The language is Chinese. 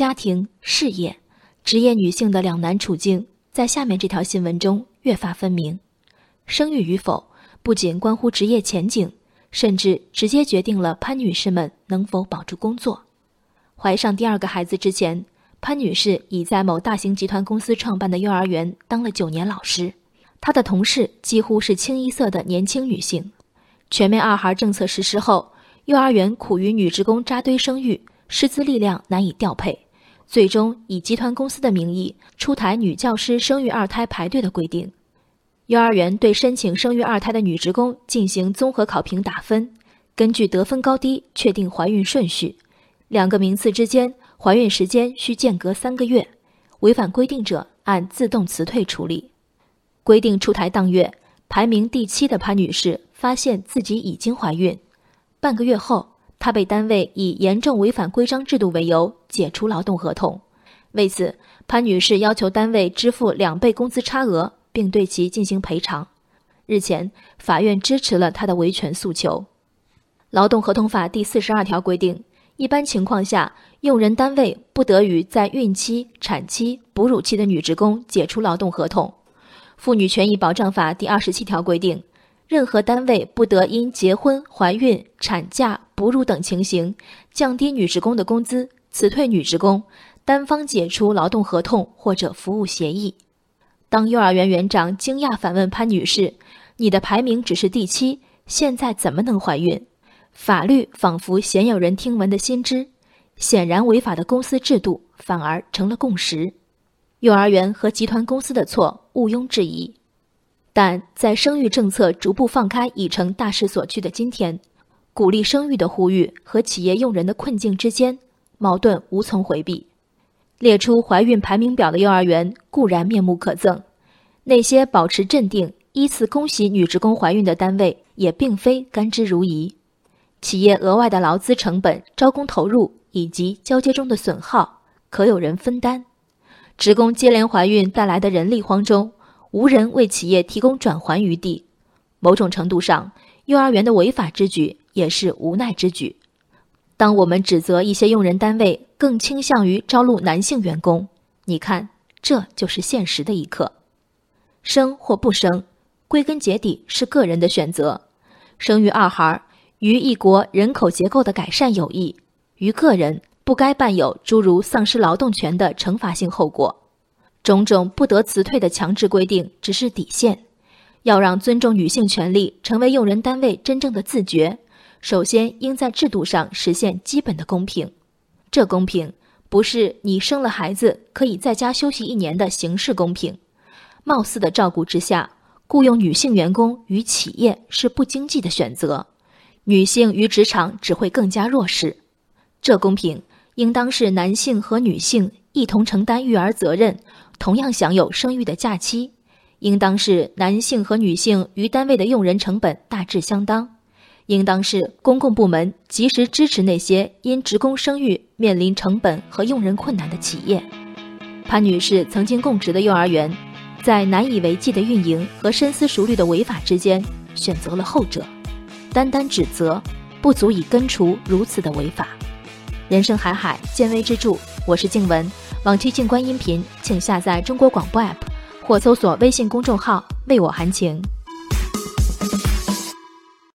家庭、事业、职业女性的两难处境，在下面这条新闻中越发分明。生育与否不仅关乎职业前景，甚至直接决定了潘女士们能否保住工作。怀上第二个孩子之前，潘女士已在某大型集团公司创办的幼儿园当了九年老师，她的同事几乎是清一色的年轻女性。全面二孩政策实施后，幼儿园苦于女职工扎堆生育。师资力量难以调配，最终以集团公司的名义出台女教师生育二胎排队的规定。幼儿园对申请生育二胎的女职工进行综合考评打分，根据得分高低确定怀孕顺序。两个名次之间怀孕时间需间隔三个月，违反规定者按自动辞退处理。规定出台当月，排名第七的潘女士发现自己已经怀孕，半个月后。他被单位以严重违反规章制度为由解除劳动合同，为此，潘女士要求单位支付两倍工资差额，并对其进行赔偿。日前，法院支持了她的维权诉求。劳动合同法第四十二条规定，一般情况下，用人单位不得与在孕期、产期、哺乳期的女职工解除劳动合同。妇女权益保障法第二十七条规定。任何单位不得因结婚、怀孕、产假、哺乳等情形降低女职工的工资、辞退女职工、单方解除劳动合同或者服务协议。当幼儿园园长惊讶反问潘女士：“你的排名只是第七，现在怎么能怀孕？”法律仿佛鲜有人听闻的新知，显然违法的公司制度反而成了共识。幼儿园和集团公司的错毋庸置疑。但在生育政策逐步放开已成大势所趋的今天，鼓励生育的呼吁和企业用人的困境之间矛盾无从回避。列出怀孕排名表的幼儿园固然面目可憎，那些保持镇定依次恭喜女职工怀孕的单位也并非甘之如饴。企业额外的劳资成本、招工投入以及交接中的损耗，可有人分担？职工接连怀孕带来的人力荒中。无人为企业提供转还余地，某种程度上，幼儿园的违法之举也是无奈之举。当我们指责一些用人单位更倾向于招录男性员工，你看，这就是现实的一刻。生或不生，归根结底是个人的选择。生育二孩于一国人口结构的改善有益，于个人不该伴有诸如丧失劳动权的惩罚性后果。种种不得辞退的强制规定只是底线，要让尊重女性权利成为用人单位真正的自觉，首先应在制度上实现基本的公平。这公平不是你生了孩子可以在家休息一年的形式公平，貌似的照顾之下，雇佣女性员工与企业是不经济的选择，女性与职场只会更加弱势。这公平应当是男性和女性一同承担育儿责任。同样享有生育的假期，应当是男性和女性与单位的用人成本大致相当，应当是公共部门及时支持那些因职工生育面临成本和用人困难的企业。潘女士曾经供职的幼儿园，在难以为继的运营和深思熟虑的违法之间，选择了后者。单单指责不足以根除如此的违法。人生海海，见微知著。我是静文。往期静观音频，请下载中国广播 APP 或搜索微信公众号“为我含情”。